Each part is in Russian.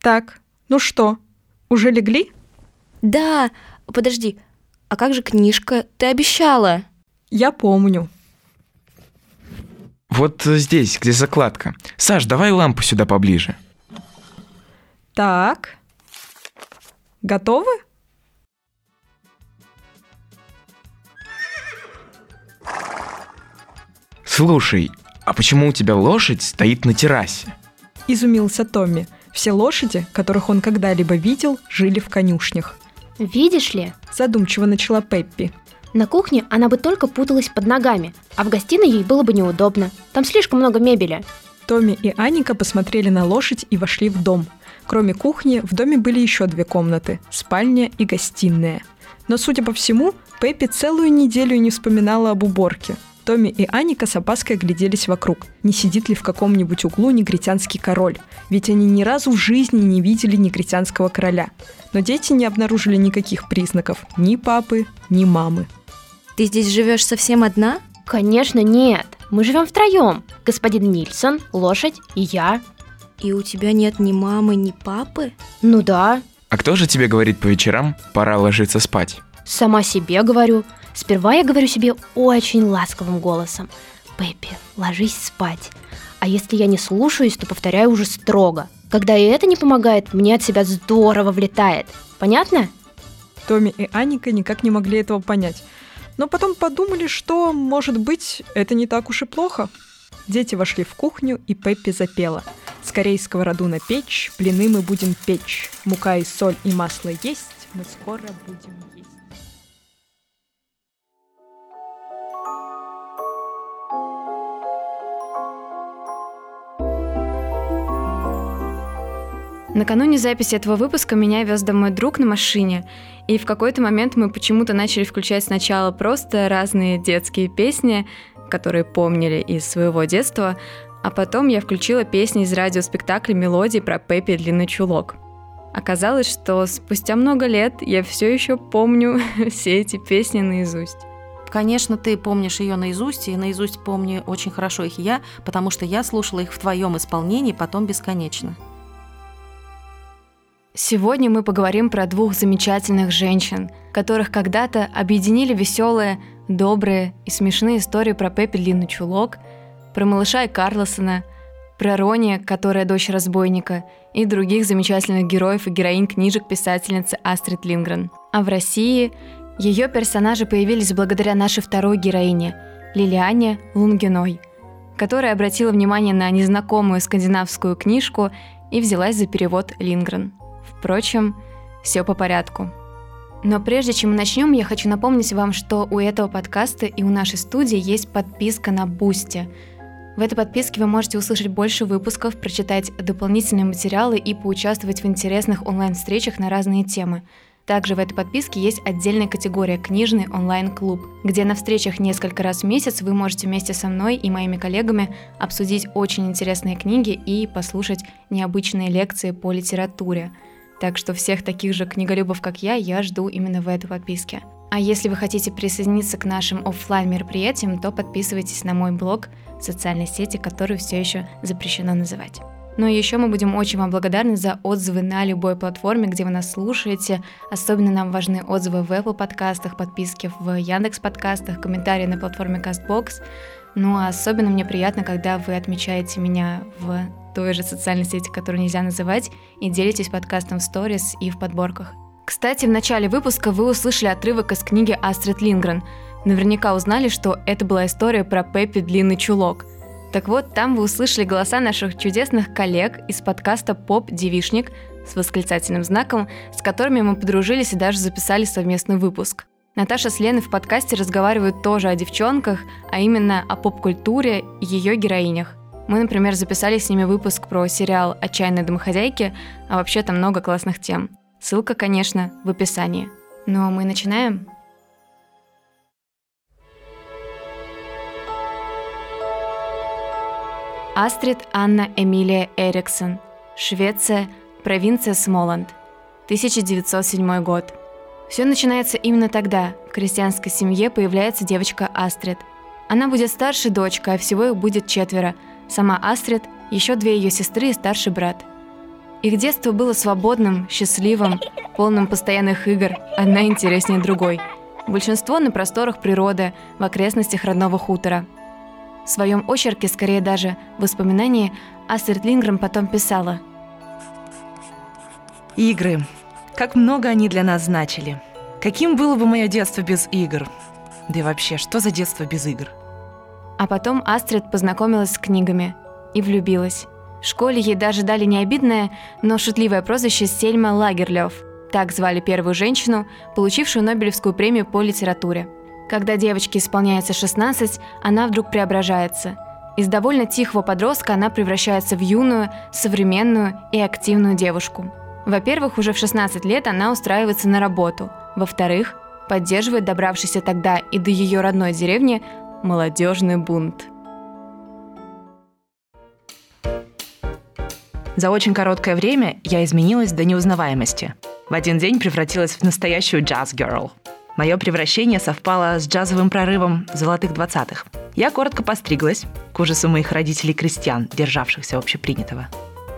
Так, ну что, уже легли? Да, подожди, а как же книжка? Ты обещала. Я помню. Вот здесь, где закладка. Саш, давай лампу сюда поближе. Так. Готовы? Слушай, а почему у тебя лошадь стоит на террасе? Изумился Томми. Все лошади, которых он когда-либо видел, жили в конюшнях. Видишь ли, Задумчиво начала Пеппи. на кухне она бы только путалась под ногами, а в гостиной ей было бы неудобно. Там слишком много мебели. Томми и Аника посмотрели на лошадь и вошли в дом. Кроме кухни, в доме были еще две комнаты – спальня и гостиная. Но, судя по всему, Пеппи целую неделю не вспоминала об уборке. Томми и Аника с опаской огляделись вокруг. Не сидит ли в каком-нибудь углу негритянский король? Ведь они ни разу в жизни не видели негритянского короля. Но дети не обнаружили никаких признаков ни папы, ни мамы. Ты здесь живешь совсем одна? Конечно, нет. Мы живем втроем. Господин Нильсон, лошадь и я. И у тебя нет ни мамы, ни папы? Ну да, А кто же тебе говорит по вечерам, пора ложиться спать? сама себе говорю. Сперва я говорю себе очень ласковым голосом. Пеппи, ложись спать. А если я не слушаюсь, то повторяю уже строго. Когда и это не помогает, мне от себя здорово влетает. Понятно? Томми и Аника никак не могли этого понять. Но потом подумали, что, может быть, это не так уж и плохо. Дети вошли в кухню, и Пеппи запела. «Скорей сковороду на печь, блины мы будем печь. Мука и соль и масло есть, мы скоро будем Накануне записи этого выпуска меня вез домой друг на машине, и в какой-то момент мы почему-то начали включать сначала просто разные детские песни, которые помнили из своего детства, а потом я включила песни из радиоспектакля «Мелодии» про Пеппи Длинный Чулок. Оказалось, что спустя много лет я все еще помню все эти песни наизусть. Конечно, ты помнишь ее наизусть, и наизусть помню очень хорошо их я, потому что я слушала их в твоем исполнении потом бесконечно. Сегодня мы поговорим про двух замечательных женщин, которых когда-то объединили веселые, добрые и смешные истории про Пеппи Длинный Чулок, про малыша и Карлосона, про Рони, которая дочь разбойника, и других замечательных героев и героинь книжек писательницы Астрид Лингрен. А в России ее персонажи появились благодаря нашей второй героине, Лилиане Лунгиной, которая обратила внимание на незнакомую скандинавскую книжку и взялась за перевод Лингрен. Впрочем, все по порядку. Но прежде чем мы начнем, я хочу напомнить вам, что у этого подкаста и у нашей студии есть подписка на Boosty. В этой подписке вы можете услышать больше выпусков, прочитать дополнительные материалы и поучаствовать в интересных онлайн-встречах на разные темы. Также в этой подписке есть отдельная категория «Книжный онлайн-клуб», где на встречах несколько раз в месяц вы можете вместе со мной и моими коллегами обсудить очень интересные книги и послушать необычные лекции по литературе. Так что всех таких же книголюбов, как я, я жду именно в этой подписке. А если вы хотите присоединиться к нашим оффлайн мероприятиям, то подписывайтесь на мой блог в социальной сети, которую все еще запрещено называть. Ну и еще мы будем очень вам благодарны за отзывы на любой платформе, где вы нас слушаете. Особенно нам важны отзывы в Apple подкастах, подписки в Яндекс подкастах, комментарии на платформе CastBox. Ну а особенно мне приятно, когда вы отмечаете меня в той же социальной сети, которую нельзя называть, и делитесь подкастом в сторис и в подборках. Кстати, в начале выпуска вы услышали отрывок из книги Астрид Лингрен. Наверняка узнали, что это была история про Пеппи Длинный Чулок. Так вот, там вы услышали голоса наших чудесных коллег из подкаста «Поп-девишник» с восклицательным знаком, с которыми мы подружились и даже записали совместный выпуск. Наташа с Леной в подкасте разговаривают тоже о девчонках, а именно о поп-культуре и ее героинях. Мы, например, записали с ними выпуск про сериал «Отчаянные домохозяйки», а вообще там много классных тем. Ссылка, конечно, в описании. Ну а мы начинаем. Астрид Анна Эмилия Эриксон. Швеция, провинция Смоланд. 1907 год. Все начинается именно тогда. В крестьянской семье появляется девочка Астрид. Она будет старшей дочкой, а всего их будет четверо. Сама Астрид, еще две ее сестры и старший брат. Их детство было свободным, счастливым, полным постоянных игр, одна интереснее другой. Большинство на просторах природы, в окрестностях родного хутора. В своем очерке, скорее даже в воспоминании, Астрид Линграм потом писала. Игры. Как много они для нас значили. Каким было бы мое детство без игр? Да и вообще, что за детство без игр? А потом Астрид познакомилась с книгами и влюбилась. В школе ей даже дали не обидное, но шутливое прозвище Сельма Лагерлёв. Так звали первую женщину, получившую Нобелевскую премию по литературе. Когда девочке исполняется 16, она вдруг преображается. Из довольно тихого подростка она превращается в юную, современную и активную девушку. Во-первых, уже в 16 лет она устраивается на работу. Во-вторых, поддерживает добравшийся тогда и до ее родной деревни молодежный бунт. За очень короткое время я изменилась до неузнаваемости. В один день превратилась в настоящую джаз-герл. Мое превращение совпало с джазовым прорывом золотых двадцатых. Я коротко постриглась, к ужасу моих родителей-крестьян, державшихся общепринятого.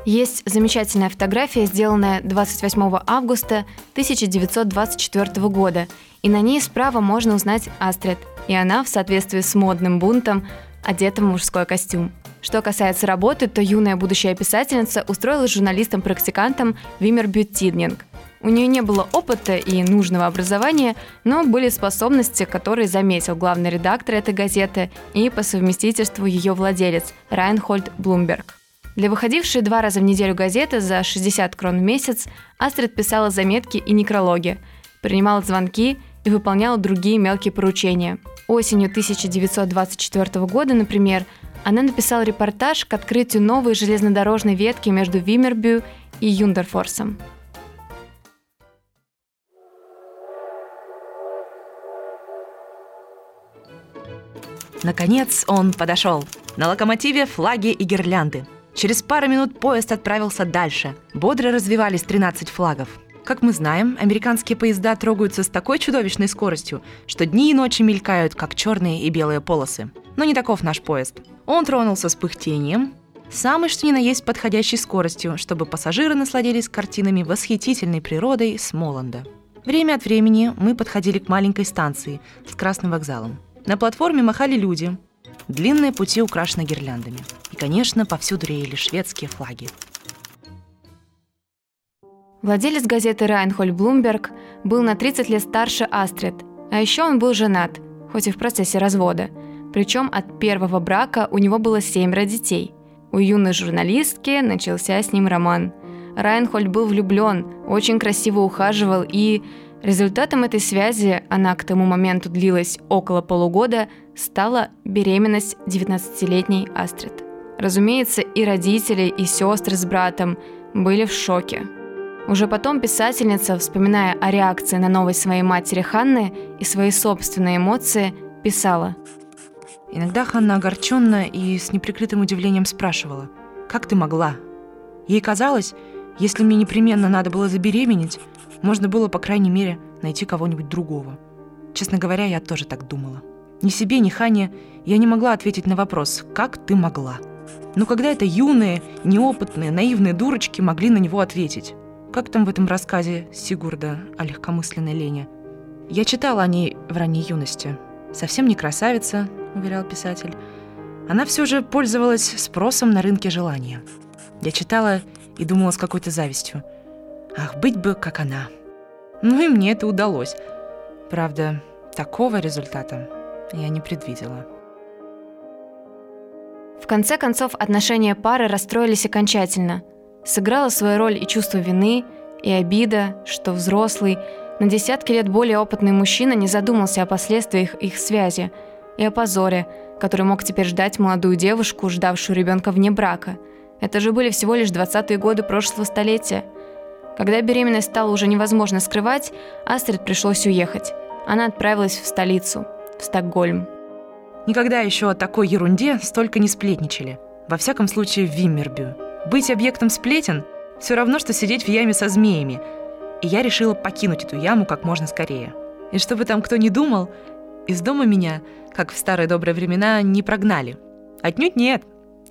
Есть замечательная фотография, сделанная 28 августа 1924 года, и на ней справа можно узнать Астрид, и она, в соответствии с модным бунтом, одета в мужской костюм. Что касается работы, то юная будущая писательница устроилась журналистом-практикантом Вимер Тиднинг. У нее не было опыта и нужного образования, но были способности, которые заметил главный редактор этой газеты и по совместительству ее владелец Райнхольд Блумберг. Для выходившей два раза в неделю газеты за 60 крон в месяц Астрид писала заметки и некрологи, принимала звонки и выполняла другие мелкие поручения. Осенью 1924 года, например, она написала репортаж к открытию новой железнодорожной ветки между Вимербю и Юндерфорсом. Наконец он подошел. На локомотиве флаги и гирлянды. Через пару минут поезд отправился дальше. Бодро развивались 13 флагов. Как мы знаем, американские поезда трогаются с такой чудовищной скоростью, что дни и ночи мелькают, как черные и белые полосы. Но не таков наш поезд. Он тронулся с пыхтением, самой что ни на есть подходящей скоростью, чтобы пассажиры насладились картинами восхитительной природой Смоланда. Время от времени мы подходили к маленькой станции с красным вокзалом. На платформе махали люди. Длинные пути украшены гирляндами. И, конечно, повсюду реяли шведские флаги. Владелец газеты Райнхольд Блумберг был на 30 лет старше Астрид, а еще он был женат, хоть и в процессе развода. Причем от первого брака у него было семеро детей. У юной журналистки начался с ним роман. Райнхольд был влюблен, очень красиво ухаживал и... Результатом этой связи, она к тому моменту длилась около полугода, стала беременность 19-летней Астрид. Разумеется, и родители, и сестры с братом были в шоке. Уже потом писательница, вспоминая о реакции на новость своей матери Ханны и свои собственные эмоции, писала. Иногда Ханна огорченно и с неприкрытым удивлением спрашивала, «Как ты могла?» Ей казалось, если мне непременно надо было забеременеть, можно было, по крайней мере, найти кого-нибудь другого. Честно говоря, я тоже так думала. Ни себе, ни Хане я не могла ответить на вопрос «Как ты могла?». Но когда это юные, неопытные, наивные дурочки могли на него ответить? Как там в этом рассказе Сигурда о легкомысленной Лене? Я читала о ней в ранней юности. Совсем не красавица, уверял писатель. Она все же пользовалась спросом на рынке желания. Я читала и думала с какой-то завистью. Ах, быть бы как она. Ну и мне это удалось. Правда, такого результата я не предвидела. В конце концов, отношения пары расстроились окончательно – сыграла свою роль и чувство вины, и обида, что взрослый, на десятки лет более опытный мужчина не задумался о последствиях их связи и о позоре, который мог теперь ждать молодую девушку, ждавшую ребенка вне брака. Это же были всего лишь 20-е годы прошлого столетия. Когда беременность стала уже невозможно скрывать, Астрид пришлось уехать. Она отправилась в столицу, в Стокгольм. Никогда еще о такой ерунде столько не сплетничали. Во всяком случае, в Виммербю. Быть объектом сплетен – все равно, что сидеть в яме со змеями. И я решила покинуть эту яму как можно скорее. И чтобы там кто ни думал, из дома меня, как в старые добрые времена, не прогнали. Отнюдь нет.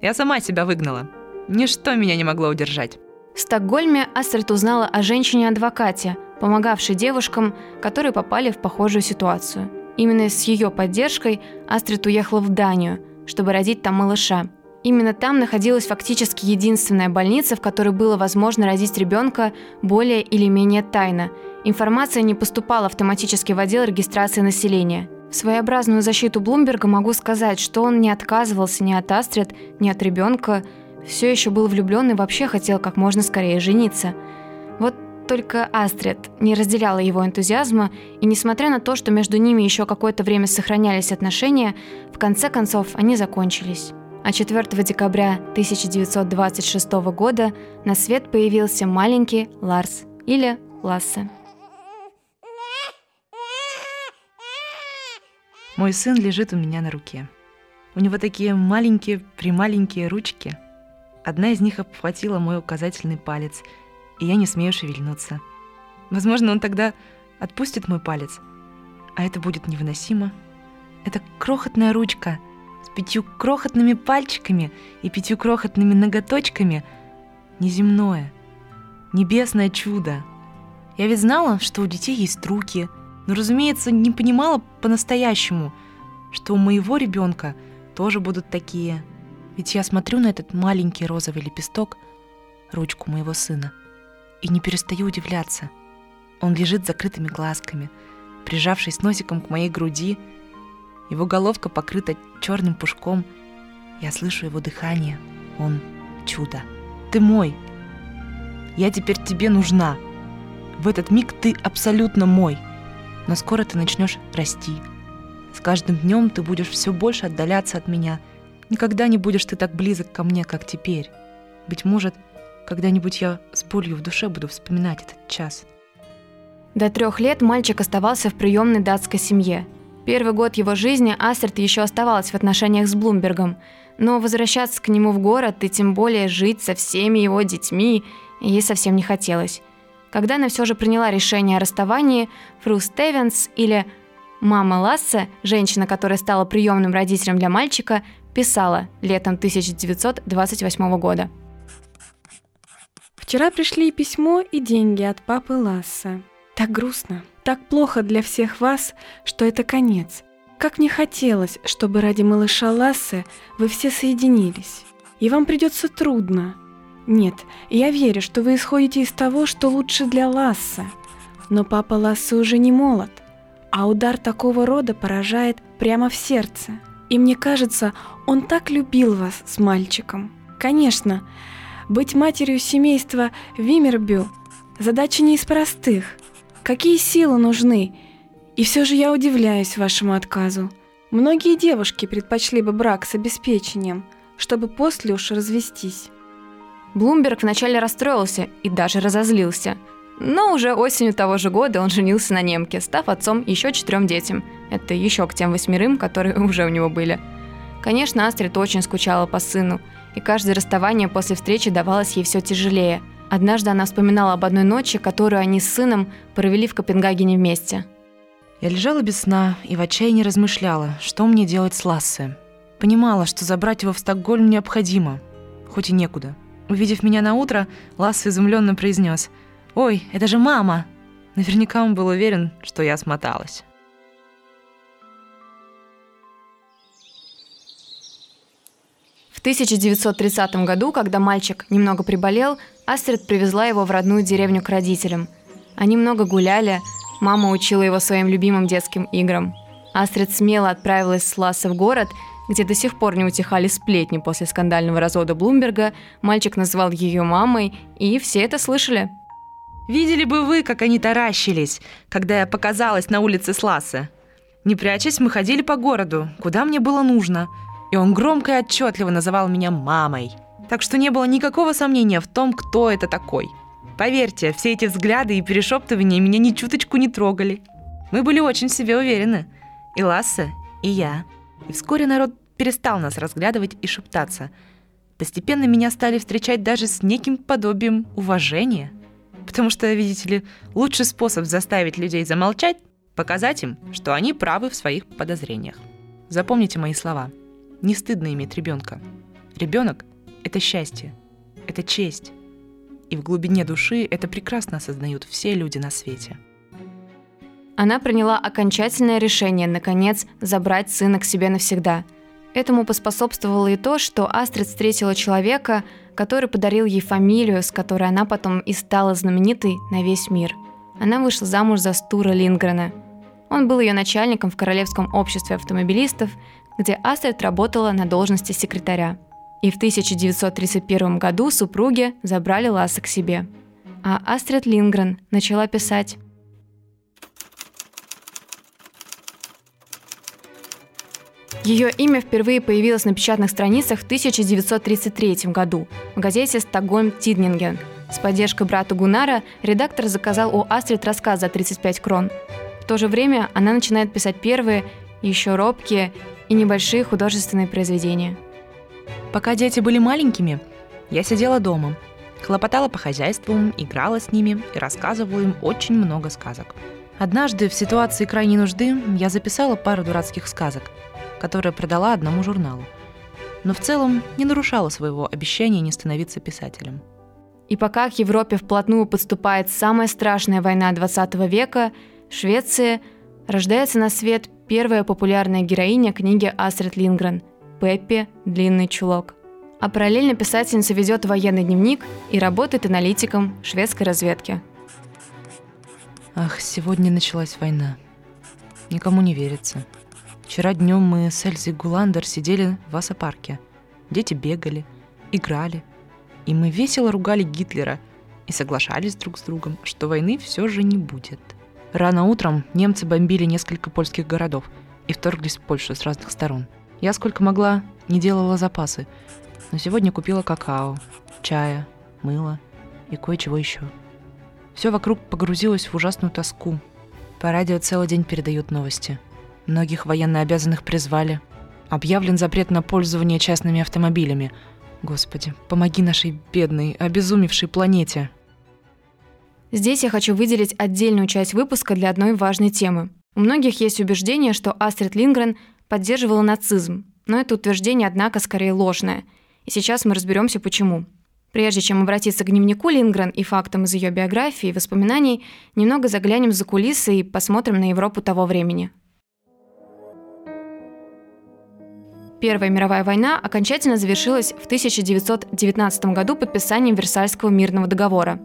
Я сама себя выгнала. Ничто меня не могло удержать. В Стокгольме Астрид узнала о женщине-адвокате, помогавшей девушкам, которые попали в похожую ситуацию. Именно с ее поддержкой Астрид уехала в Данию, чтобы родить там малыша. Именно там находилась фактически единственная больница, в которой было возможно родить ребенка более или менее тайно. Информация не поступала автоматически в отдел регистрации населения. В своеобразную защиту Блумберга могу сказать, что он не отказывался ни от Астрид, ни от ребенка, все еще был влюблен и вообще хотел как можно скорее жениться. Вот только Астрид не разделяла его энтузиазма, и несмотря на то, что между ними еще какое-то время сохранялись отношения, в конце концов они закончились. А 4 декабря 1926 года на свет появился маленький Ларс или Лассе. Мой сын лежит у меня на руке. У него такие маленькие, прималенькие ручки. Одна из них обхватила мой указательный палец, и я не смею шевельнуться. Возможно, он тогда отпустит мой палец, а это будет невыносимо. Это крохотная ручка пятью крохотными пальчиками и пятью крохотными ноготочками. Неземное, небесное чудо. Я ведь знала, что у детей есть руки — но, разумеется, не понимала по-настоящему, что у моего ребенка тоже будут такие. Ведь я смотрю на этот маленький розовый лепесток, ручку моего сына, и не перестаю удивляться. Он лежит с закрытыми глазками, прижавшись носиком к моей груди. Его головка покрыта черным пушком. Я слышу его дыхание. Он чудо. Ты мой. Я теперь тебе нужна. В этот миг ты абсолютно мой но скоро ты начнешь расти. С каждым днем ты будешь все больше отдаляться от меня. Никогда не будешь ты так близок ко мне, как теперь. Быть может, когда-нибудь я с болью в душе буду вспоминать этот час. До трех лет мальчик оставался в приемной датской семье. Первый год его жизни Астрид еще оставалась в отношениях с Блумбергом, но возвращаться к нему в город и тем более жить со всеми его детьми ей совсем не хотелось. Когда она все же приняла решение о расставании, Фру Стевенс или мама Лассе, женщина, которая стала приемным родителем для мальчика, писала летом 1928 года. Вчера пришли письмо и деньги от папы Ласса. Так грустно, так плохо для всех вас, что это конец. Как мне хотелось, чтобы ради малыша Лассе вы все соединились. И вам придется трудно, нет, я верю, что вы исходите из того, что лучше для Ласса. Но папа Ласса уже не молод, а удар такого рода поражает прямо в сердце. И мне кажется, он так любил вас с мальчиком. Конечно, быть матерью семейства Вимербю – задача не из простых. Какие силы нужны? И все же я удивляюсь вашему отказу. Многие девушки предпочли бы брак с обеспечением, чтобы после уж развестись. Блумберг вначале расстроился и даже разозлился. Но уже осенью того же года он женился на немке, став отцом еще четырем детям. Это еще к тем восьмерым, которые уже у него были. Конечно, Астрид очень скучала по сыну, и каждое расставание после встречи давалось ей все тяжелее. Однажды она вспоминала об одной ночи, которую они с сыном провели в Копенгагене вместе. Я лежала без сна и в отчаянии размышляла, что мне делать с Лассе. Понимала, что забрать его в Стокгольм необходимо, хоть и некуда – Увидев меня на утро, Ласс изумленно произнес: «Ой, это же мама!» Наверняка он был уверен, что я смоталась. 1930 году, когда мальчик немного приболел, Астрид привезла его в родную деревню к родителям. Они много гуляли, мама учила его своим любимым детским играм. Астрид смело отправилась с Ласса в город где до сих пор не утихали сплетни после скандального развода Блумберга, мальчик называл ее мамой, и все это слышали. Видели бы вы, как они таращились, когда я показалась на улице Сласа. Не прячась, мы ходили по городу, куда мне было нужно, и он громко и отчетливо называл меня мамой. Так что не было никакого сомнения в том, кто это такой. Поверьте, все эти взгляды и перешептывания меня ни чуточку не трогали. Мы были очень в себе уверены. И Ласса, и я. И вскоре народ перестал нас разглядывать и шептаться. Постепенно меня стали встречать даже с неким подобием уважения. Потому что, видите ли, лучший способ заставить людей замолчать – показать им, что они правы в своих подозрениях. Запомните мои слова. Не стыдно иметь ребенка. Ребенок – это счастье. это честь. И в глубине души это прекрасно осознают все люди на свете. Она приняла окончательное решение, наконец, забрать сына к себе навсегда. Этому поспособствовало и то, что Астрид встретила человека, который подарил ей фамилию, с которой она потом и стала знаменитой на весь мир. Она вышла замуж за Стура Линдгрена. Он был ее начальником в Королевском обществе автомобилистов, где Астрид работала на должности секретаря. И в 1931 году супруги забрали Ласса к себе. А Астрид Лингрен начала писать. Ее имя впервые появилось на печатных страницах в 1933 году в газете «Стокгольм Тиднинген». С поддержкой брата Гунара редактор заказал у Астрид рассказ за 35 крон. В то же время она начинает писать первые, еще робкие и небольшие художественные произведения. Пока дети были маленькими, я сидела дома, хлопотала по хозяйству, играла с ними и рассказывала им очень много сказок. Однажды в ситуации крайней нужды я записала пару дурацких сказок – которое продала одному журналу. Но в целом не нарушала своего обещания не становиться писателем. И пока к Европе вплотную подступает самая страшная война 20 века, Швеция рождается на свет первая популярная героиня книги Астрид Лингрен – Пеппи «Длинный чулок». А параллельно писательница ведет военный дневник и работает аналитиком шведской разведки. Ах, сегодня началась война. Никому не верится. Вчера днем мы с Эльзой Гуландер сидели в Асапарке. Дети бегали, играли. И мы весело ругали Гитлера и соглашались друг с другом, что войны все же не будет. Рано утром немцы бомбили несколько польских городов и вторглись в Польшу с разных сторон. Я сколько могла не делала запасы, но сегодня купила какао, чая, мыло и кое-чего еще. Все вокруг погрузилось в ужасную тоску. По радио целый день передают новости – Многих военнообязанных призвали. Объявлен запрет на пользование частными автомобилями. Господи, помоги нашей бедной, обезумевшей планете. Здесь я хочу выделить отдельную часть выпуска для одной важной темы. У многих есть убеждение, что Астрид Лингрен поддерживала нацизм, но это утверждение, однако, скорее ложное. И сейчас мы разберемся, почему. Прежде чем обратиться к дневнику Лингрен и фактам из ее биографии и воспоминаний, немного заглянем за кулисы и посмотрим на Европу того времени. Первая мировая война окончательно завершилась в 1919 году подписанием Версальского мирного договора.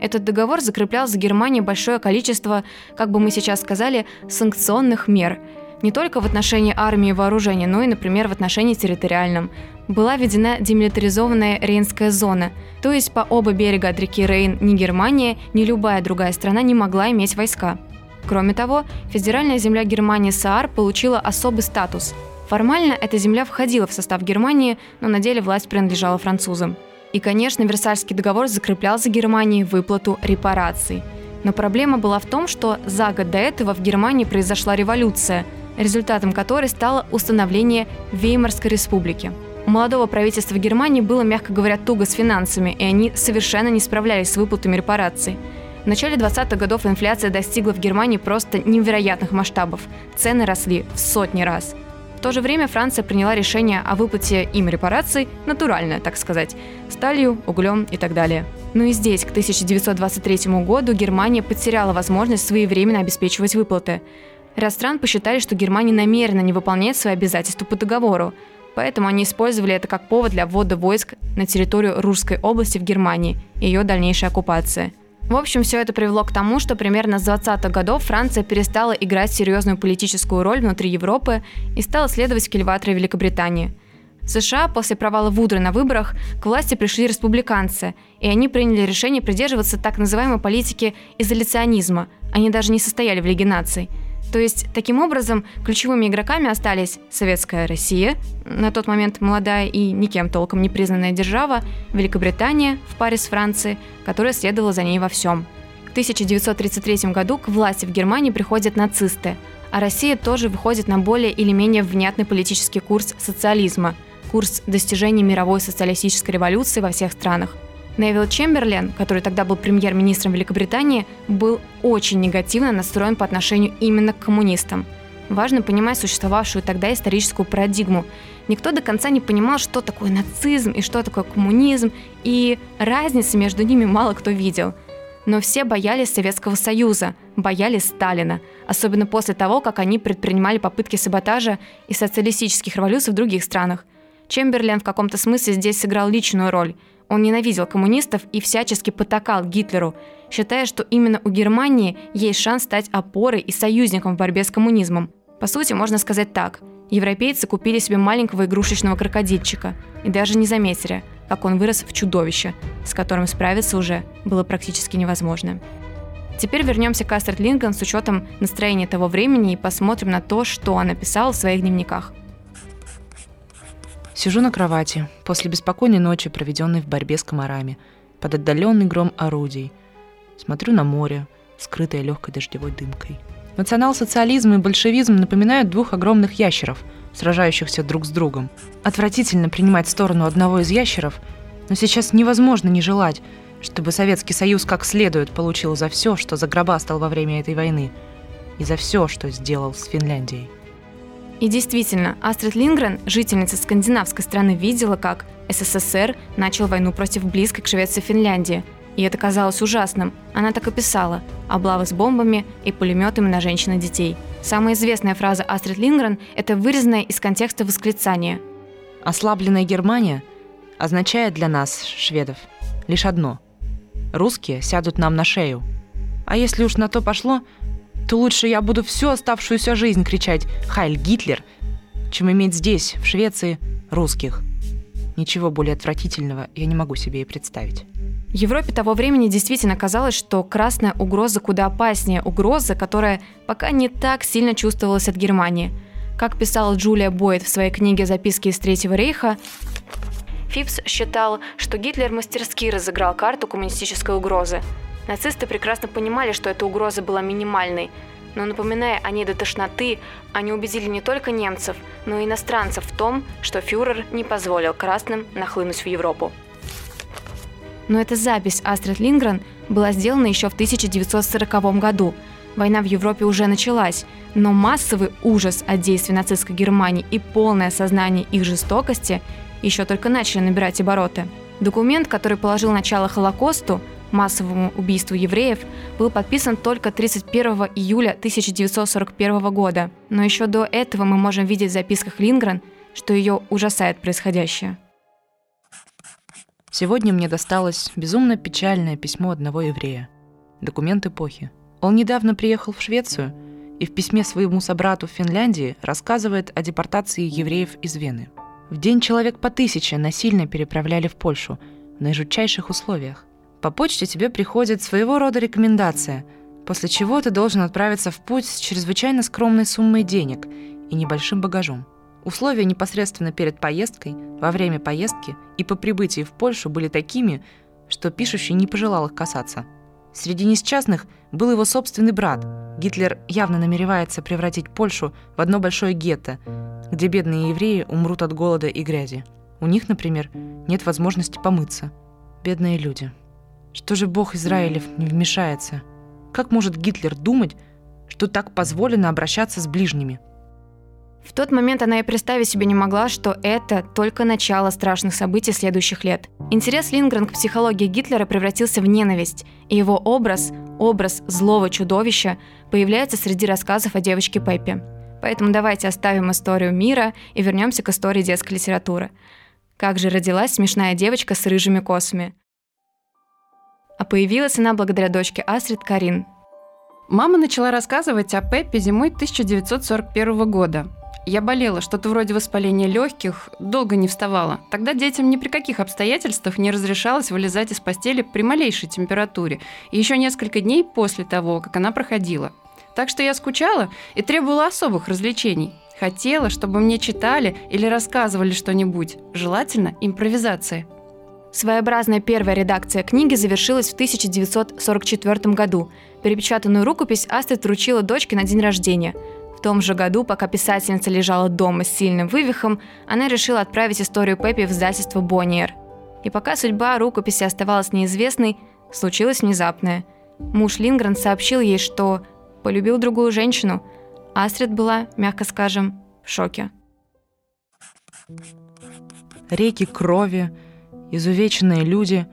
Этот договор закреплял за Германией большое количество, как бы мы сейчас сказали, санкционных мер, не только в отношении армии и вооружения, но и, например, в отношении территориальном. Была введена демилитаризованная Рейнская зона, то есть по оба берега от реки Рейн ни Германия, ни любая другая страна не могла иметь войска. Кроме того, федеральная земля Германии Саар получила особый статус – Формально эта земля входила в состав Германии, но на деле власть принадлежала французам. И, конечно, Версальский договор закреплял за Германией выплату репараций. Но проблема была в том, что за год до этого в Германии произошла революция, результатом которой стало установление Веймарской республики. У молодого правительства Германии было, мягко говоря, туго с финансами, и они совершенно не справлялись с выплатами репараций. В начале 20-х годов инфляция достигла в Германии просто невероятных масштабов. Цены росли в сотни раз – то же время Франция приняла решение о выплате им репараций натурально, так сказать, сталью, углем и так далее. Но и здесь, к 1923 году, Германия потеряла возможность своевременно обеспечивать выплаты. Ряд стран посчитали, что Германия намеренно не выполняет свои обязательства по договору, поэтому они использовали это как повод для ввода войск на территорию Русской области в Германии и ее дальнейшей оккупации – в общем, все это привело к тому, что примерно с 20-х годов Франция перестала играть серьезную политическую роль внутри Европы и стала следовать кильваторе Великобритании. В США после провала Вудра на выборах к власти пришли республиканцы, и они приняли решение придерживаться так называемой политики изоляционизма. Они даже не состояли в Лиге наций – то есть, таким образом, ключевыми игроками остались Советская Россия, на тот момент молодая и никем толком не признанная держава, Великобритания в паре с Францией, которая следовала за ней во всем. В 1933 году к власти в Германии приходят нацисты, а Россия тоже выходит на более или менее внятный политический курс социализма, курс достижения мировой социалистической революции во всех странах. Невил Чемберлен, который тогда был премьер-министром Великобритании, был очень негативно настроен по отношению именно к коммунистам. Важно понимать существовавшую тогда историческую парадигму. Никто до конца не понимал, что такое нацизм и что такое коммунизм, и разницы между ними мало кто видел. Но все боялись Советского Союза, боялись Сталина, особенно после того, как они предпринимали попытки саботажа и социалистических революций в других странах. Чемберлен в каком-то смысле здесь сыграл личную роль. Он ненавидел коммунистов и всячески потакал Гитлеру, считая, что именно у Германии есть шанс стать опорой и союзником в борьбе с коммунизмом. По сути, можно сказать так. Европейцы купили себе маленького игрушечного крокодильчика и даже не заметили, как он вырос в чудовище, с которым справиться уже было практически невозможно. Теперь вернемся к Астрид Линган с учетом настроения того времени и посмотрим на то, что она писала в своих дневниках. Сижу на кровати после беспокойной ночи, проведенной в борьбе с комарами, под отдаленный гром орудий. Смотрю на море, скрытое легкой дождевой дымкой. Национал-социализм и большевизм напоминают двух огромных ящеров, сражающихся друг с другом. Отвратительно принимать сторону одного из ящеров, но сейчас невозможно не желать, чтобы Советский Союз как следует получил за все, что загробастал во время этой войны, и за все, что сделал с Финляндией. И действительно, Астрид Лингрен, жительница скандинавской страны, видела, как СССР начал войну против близкой к Швеции Финляндии – и это казалось ужасным. Она так и писала – облавы с бомбами и пулеметами на женщин и детей. Самая известная фраза Астрид Лингрен – это вырезанное из контекста восклицание. «Ослабленная Германия означает для нас, шведов, лишь одно – русские сядут нам на шею. А если уж на то пошло, то лучше я буду всю оставшуюся жизнь кричать «Хайль Гитлер», чем иметь здесь, в Швеции, русских. Ничего более отвратительного я не могу себе и представить. Европе того времени действительно казалось, что красная угроза куда опаснее угрозы, которая пока не так сильно чувствовалась от Германии. Как писала Джулия Бойд в своей книге «Записки из Третьего рейха», Фипс считал, что Гитлер мастерски разыграл карту коммунистической угрозы. Нацисты прекрасно понимали, что эта угроза была минимальной, но напоминая о ней до тошноты, они убедили не только немцев, но и иностранцев в том, что фюрер не позволил красным нахлынуть в Европу. Но эта запись Астрид Лингрен была сделана еще в 1940 году. Война в Европе уже началась, но массовый ужас от действий нацистской Германии и полное осознание их жестокости еще только начали набирать обороты. Документ, который положил начало Холокосту, массовому убийству евреев, был подписан только 31 июля 1941 года. Но еще до этого мы можем видеть в записках Лингрен, что ее ужасает происходящее. Сегодня мне досталось безумно печальное письмо одного еврея. Документ эпохи. Он недавно приехал в Швецию и в письме своему собрату в Финляндии рассказывает о депортации евреев из Вены. В день человек по тысяче насильно переправляли в Польшу в наижутчайших условиях. По почте тебе приходит своего рода рекомендация, после чего ты должен отправиться в путь с чрезвычайно скромной суммой денег и небольшим багажом – Условия непосредственно перед поездкой, во время поездки и по прибытии в Польшу были такими, что пишущий не пожелал их касаться. Среди несчастных был его собственный брат. Гитлер явно намеревается превратить Польшу в одно большое гетто, где бедные евреи умрут от голода и грязи. У них, например, нет возможности помыться. Бедные люди. Что же Бог Израилев не вмешается? Как может Гитлер думать, что так позволено обращаться с ближними – в тот момент она и представить себе не могла, что это только начало страшных событий следующих лет. Интерес Лингрен к психологии Гитлера превратился в ненависть, и его образ, образ злого чудовища, появляется среди рассказов о девочке Пеппи. Поэтому давайте оставим историю мира и вернемся к истории детской литературы. Как же родилась смешная девочка с рыжими косами? А появилась она благодаря дочке Астрид Карин. Мама начала рассказывать о Пеппе зимой 1941 года. Я болела, что-то вроде воспаления легких, долго не вставала. Тогда детям ни при каких обстоятельствах не разрешалось вылезать из постели при малейшей температуре, и еще несколько дней после того, как она проходила. Так что я скучала и требовала особых развлечений. Хотела, чтобы мне читали или рассказывали что-нибудь, желательно импровизации. Своеобразная первая редакция книги завершилась в 1944 году. Перепечатанную рукопись Астрид вручила дочке на день рождения – в том же году, пока писательница лежала дома с сильным вывихом, она решила отправить историю Пеппи в издательство Бонниер. И пока судьба рукописи оставалась неизвестной, случилось внезапное. Муж Лингрен сообщил ей, что полюбил другую женщину, Астрид была, мягко скажем, в шоке. Реки крови, изувеченные люди,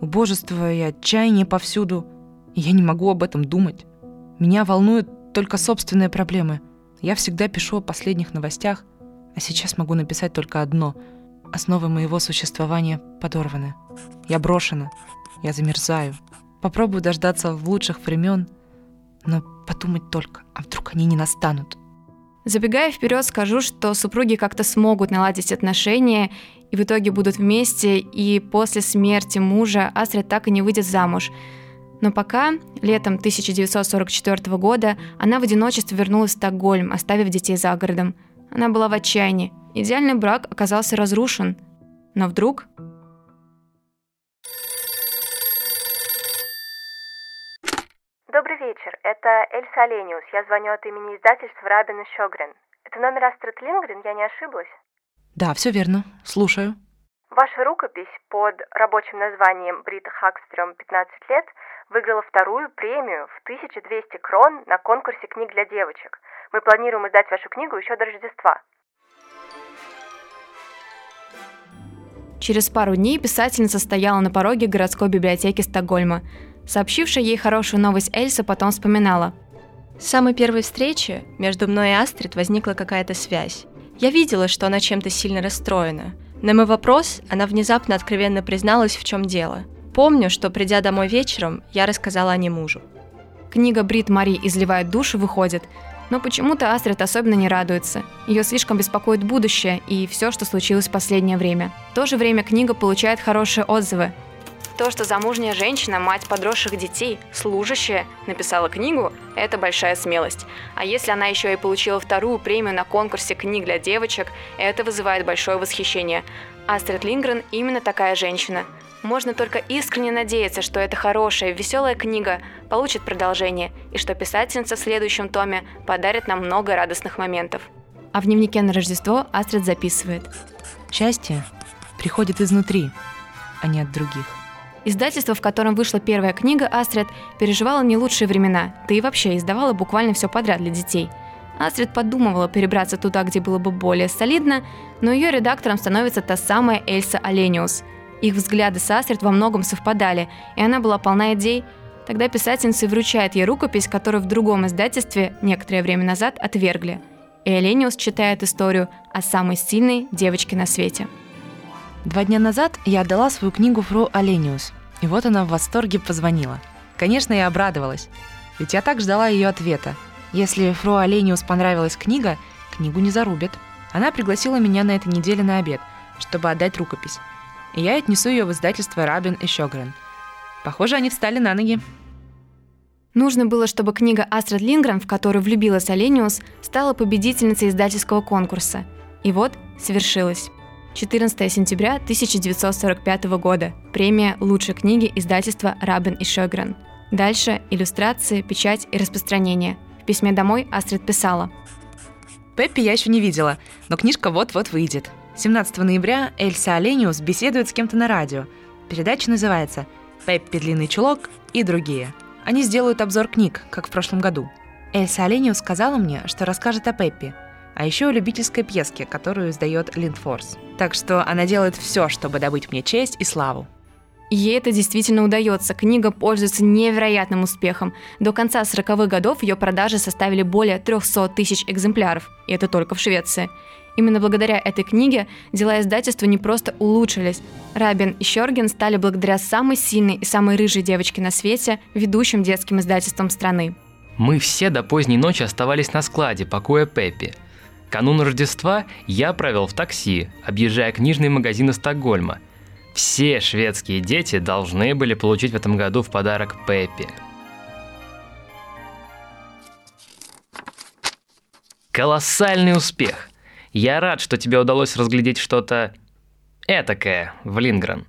убожество и отчаяние повсюду. И я не могу об этом думать. Меня волнуют только собственные проблемы. Я всегда пишу о последних новостях, а сейчас могу написать только одно. Основы моего существования подорваны. Я брошена. Я замерзаю. Попробую дождаться лучших времен, но подумать только, а вдруг они не настанут. Забегая вперед, скажу, что супруги как-то смогут наладить отношения и в итоге будут вместе, и после смерти мужа Астрид так и не выйдет замуж. Но пока, летом 1944 года, она в одиночестве вернулась в Стокгольм, оставив детей за городом. Она была в отчаянии. Идеальный брак оказался разрушен. Но вдруг Добрый вечер. Это Эльса Олениус. Я звоню от имени издательства Рабин и Шогрен. Это номер Астрид Лингрен, я не ошиблась? Да, все верно. Слушаю. Ваша рукопись под рабочим названием Брита Хакстрем «15 лет» выиграла вторую премию в 1200 крон на конкурсе книг для девочек. Мы планируем издать вашу книгу еще до Рождества. Через пару дней писательница стояла на пороге городской библиотеки Стокгольма. Сообщившая ей хорошую новость Эльса потом вспоминала. С самой первой встречи между мной и Астрид возникла какая-то связь. Я видела, что она чем-то сильно расстроена. На мой вопрос она внезапно откровенно призналась, в чем дело. Помню, что придя домой вечером, я рассказала о ней мужу. Книга Брит Мари изливает душу выходит, но почему-то Астрид особенно не радуется. Ее слишком беспокоит будущее и все, что случилось в последнее время. В то же время книга получает хорошие отзывы. То, что замужняя женщина, мать подросших детей, служащая, написала книгу, это большая смелость. А если она еще и получила вторую премию на конкурсе книг для девочек, это вызывает большое восхищение. Астрид Лингрен именно такая женщина. Можно только искренне надеяться, что эта хорошая, веселая книга получит продолжение, и что писательница в следующем томе подарит нам много радостных моментов. А в дневнике на Рождество Астрид записывает. Счастье приходит изнутри, а не от других. Издательство, в котором вышла первая книга Астрид, переживало не лучшие времена, да и вообще издавало буквально все подряд для детей. Астрид подумывала перебраться туда, где было бы более солидно, но ее редактором становится та самая Эльса Олениус. Их взгляды с Астрид во многом совпадали, и она была полна идей. Тогда писательница вручает ей рукопись, которую в другом издательстве некоторое время назад отвергли. И Олениус читает историю о самой сильной девочке на свете. Два дня назад я отдала свою книгу Фру Олениус, и вот она в восторге позвонила. Конечно, я обрадовалась, ведь я так ждала ее ответа. Если Фру Олениус понравилась книга, книгу не зарубят. Она пригласила меня на этой неделе на обед, чтобы отдать рукопись. И я отнесу ее в издательство Рабин и Щогрен. Похоже, они встали на ноги. Нужно было, чтобы книга Астрид Лингрен, в которую влюбилась Олениус, стала победительницей издательского конкурса. И вот свершилось. 14 сентября 1945 года. Премия лучшей книги издательства Рабин и Шогрен. Дальше иллюстрации, печать и распространение. В письме домой Астрид писала. Пеппи я еще не видела, но книжка вот-вот выйдет. 17 ноября Эльса Олениус беседует с кем-то на радио. Передача называется «Пеппи длинный чулок» и другие. Они сделают обзор книг, как в прошлом году. Эльса Олениус сказала мне, что расскажет о Пеппи – а еще о любительской пьеске, которую издает Линдфорс. Так что она делает все, чтобы добыть мне честь и славу. Ей это действительно удается. Книга пользуется невероятным успехом. До конца 40-х годов ее продажи составили более 300 тысяч экземпляров. И это только в Швеции. Именно благодаря этой книге дела издательства не просто улучшились. Рабин и Щорген стали благодаря самой сильной и самой рыжей девочке на свете ведущим детским издательством страны. Мы все до поздней ночи оставались на складе, покоя Пеппи. Канун Рождества я провел в такси, объезжая книжные магазины Стокгольма. Все шведские дети должны были получить в этом году в подарок Пеппи. Колоссальный успех! Я рад, что тебе удалось разглядеть что-то этакое в Лингрен.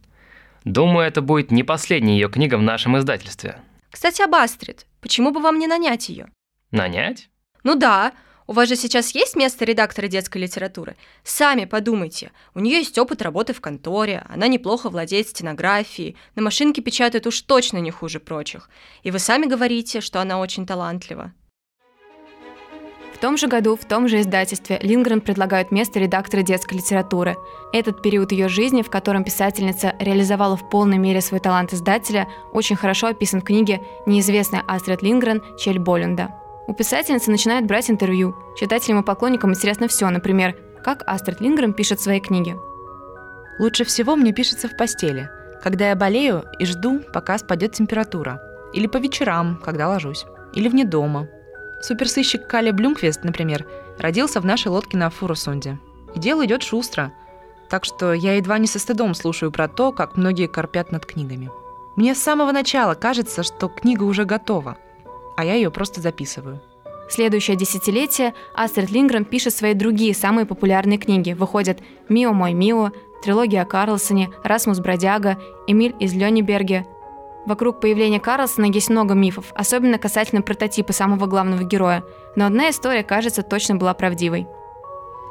Думаю, это будет не последняя ее книга в нашем издательстве. Кстати, об Астрид. Почему бы вам не нанять ее? Нанять? Ну да, у вас же сейчас есть место редактора детской литературы? Сами подумайте. У нее есть опыт работы в конторе, она неплохо владеет стенографией, на машинке печатает уж точно не хуже прочих. И вы сами говорите, что она очень талантлива. том же году, в том же издательстве, Лингрен предлагают место редактора детской литературы. Этот период ее жизни, в котором писательница реализовала в полной мере свой талант издателя, очень хорошо описан в книге «Неизвестная Астрид Лингрен. Чель Болленда». У писательницы начинают брать интервью. Читателям и поклонникам интересно все, например, как Астрид Лингрен пишет свои книги. Лучше всего мне пишется в постели, когда я болею и жду, пока спадет температура. Или по вечерам, когда ложусь. Или вне дома. Суперсыщик Кали Блюмквист, например, родился в нашей лодке на Фурусунде. И дело идет шустро. Так что я едва не со стыдом слушаю про то, как многие корпят над книгами. Мне с самого начала кажется, что книга уже готова, а я ее просто записываю. Следующее десятилетие Астрид Лингрен пишет свои другие самые популярные книги. Выходят «Мио мой Мио», трилогия о Карлсоне, «Расмус Бродяга», «Эмиль из Лёниберге». Вокруг появления Карлсона есть много мифов, особенно касательно прототипа самого главного героя. Но одна история, кажется, точно была правдивой.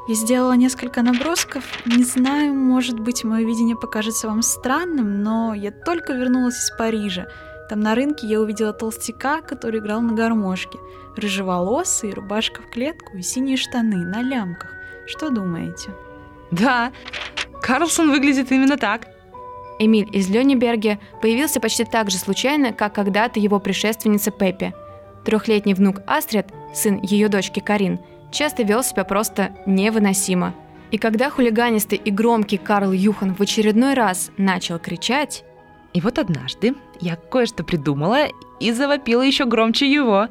Я сделала несколько набросков. Не знаю, может быть, мое видение покажется вам странным, но я только вернулась из Парижа. Там на рынке я увидела толстяка, который играл на гармошке. Рыжеволосый, рубашка в клетку и синие штаны на лямках. Что думаете? Да, Карлсон выглядит именно так. Эмиль из Лёниберге появился почти так же случайно, как когда-то его предшественница Пеппи. Трехлетний внук Астрид, сын ее дочки Карин, часто вел себя просто невыносимо. И когда хулиганистый и громкий Карл Юхан в очередной раз начал кричать... И вот однажды я кое-что придумала и завопила еще громче его.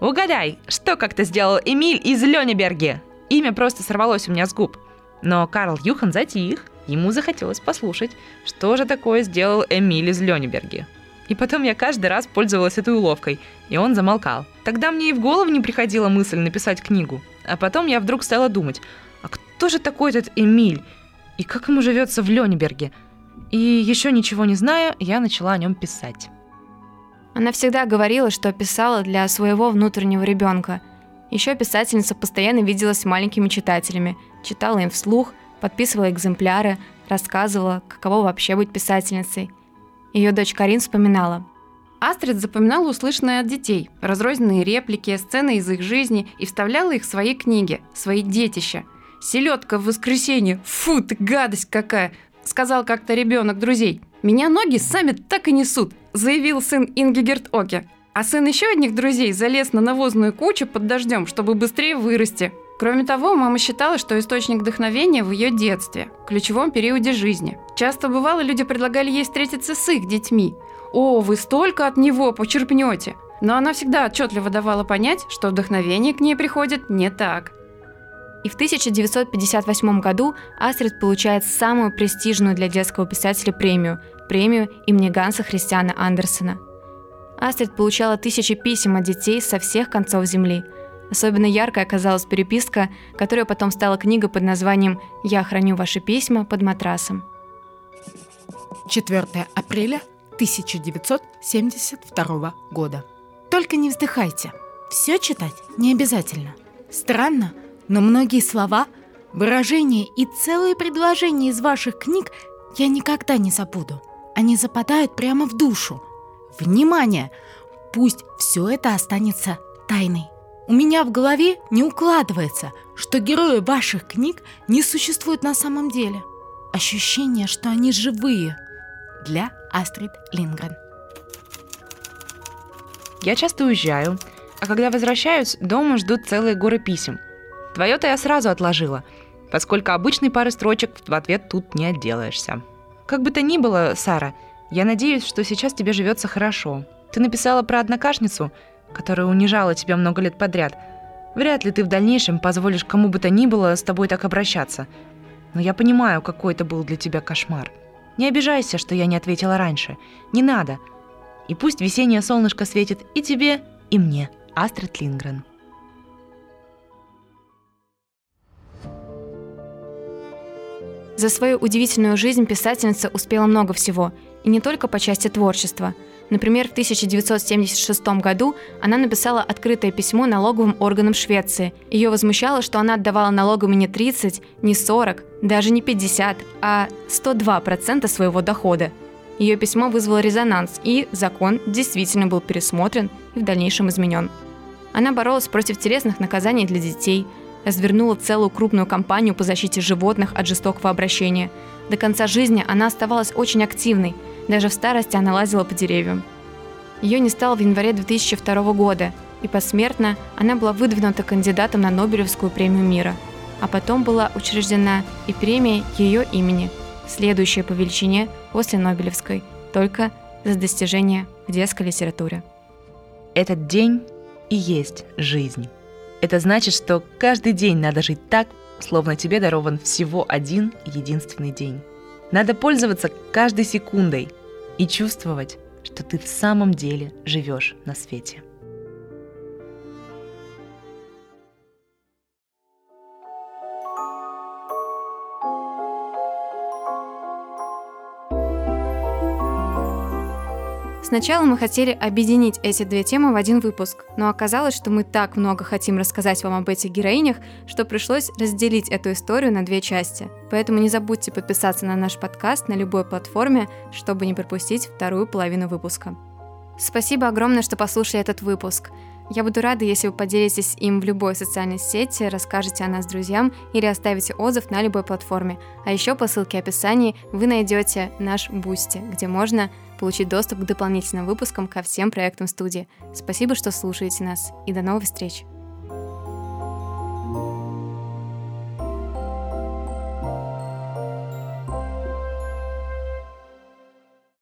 Угадай, что как-то сделал Эмиль из Лёниберге? Имя просто сорвалось у меня с губ. Но Карл Юхан затих, ему захотелось послушать, что же такое сделал Эмиль из Лёниберге. И потом я каждый раз пользовалась этой уловкой, и он замолкал. Тогда мне и в голову не приходила мысль написать книгу. А потом я вдруг стала думать, а кто же такой этот Эмиль? И как ему живется в Лёниберге? И еще ничего не зная, я начала о нем писать. Она всегда говорила, что писала для своего внутреннего ребенка. Еще писательница постоянно виделась с маленькими читателями, читала им вслух, подписывала экземпляры, рассказывала, каково вообще быть писательницей. Ее дочь Карин вспоминала. Астрид запоминала услышанное от детей, разрозненные реплики, сцены из их жизни и вставляла их в свои книги, свои детища. «Селедка в воскресенье! Фу, ты гадость какая!» Сказал как-то ребенок друзей. «Меня ноги сами так и несут», заявил сын Ингигерт Оке. А сын еще одних друзей залез на навозную кучу под дождем, чтобы быстрее вырасти. Кроме того, мама считала, что источник вдохновения в ее детстве, ключевом периоде жизни. Часто бывало, люди предлагали ей встретиться с их детьми. «О, вы столько от него почерпнете!» Но она всегда отчетливо давала понять, что вдохновение к ней приходит не так. И в 1958 году Астрид получает самую престижную для детского писателя премию – премию имени Ганса Христиана Андерсена. Астрид получала тысячи писем от детей со всех концов Земли. Особенно яркой оказалась переписка, которая потом стала книгой под названием «Я храню ваши письма под матрасом». 4 апреля 1972 года. Только не вздыхайте. Все читать не обязательно. Странно, но многие слова, выражения и целые предложения из ваших книг я никогда не забуду. Они западают прямо в душу. Внимание! Пусть все это останется тайной. У меня в голове не укладывается, что герои ваших книг не существуют на самом деле. Ощущение, что они живые. Для Астрид Лингрен. Я часто уезжаю, а когда возвращаюсь, дома ждут целые горы писем – Твое-то я сразу отложила, поскольку обычной пары строчек в ответ тут не отделаешься. Как бы то ни было, Сара, я надеюсь, что сейчас тебе живется хорошо. Ты написала про однокашницу, которая унижала тебя много лет подряд. Вряд ли ты в дальнейшем позволишь кому бы то ни было с тобой так обращаться. Но я понимаю, какой это был для тебя кошмар. Не обижайся, что я не ответила раньше. Не надо. И пусть весеннее солнышко светит и тебе, и мне. Астрид Лингрен. За свою удивительную жизнь писательница успела много всего, и не только по части творчества. Например, в 1976 году она написала открытое письмо налоговым органам Швеции. Ее возмущало, что она отдавала налогам не 30, не 40, даже не 50, а 102% своего дохода. Ее письмо вызвало резонанс, и закон действительно был пересмотрен и в дальнейшем изменен. Она боролась против телесных наказаний для детей, развернула целую крупную кампанию по защите животных от жестокого обращения. До конца жизни она оставалась очень активной, даже в старости она лазила по деревьям. Ее не стало в январе 2002 года, и посмертно она была выдвинута кандидатом на Нобелевскую премию мира. А потом была учреждена и премия ее имени, следующая по величине после Нобелевской, только за достижения в детской литературе. Этот день и есть жизнь. Это значит, что каждый день надо жить так, словно тебе дарован всего один единственный день. Надо пользоваться каждой секундой и чувствовать, что ты в самом деле живешь на свете. Сначала мы хотели объединить эти две темы в один выпуск, но оказалось, что мы так много хотим рассказать вам об этих героинях, что пришлось разделить эту историю на две части. Поэтому не забудьте подписаться на наш подкаст на любой платформе, чтобы не пропустить вторую половину выпуска. Спасибо огромное, что послушали этот выпуск. Я буду рада, если вы поделитесь им в любой социальной сети, расскажете о нас друзьям или оставите отзыв на любой платформе. А еще по ссылке в описании вы найдете наш Бусти, где можно получить доступ к дополнительным выпускам ко всем проектам студии. Спасибо, что слушаете нас, и до новых встреч!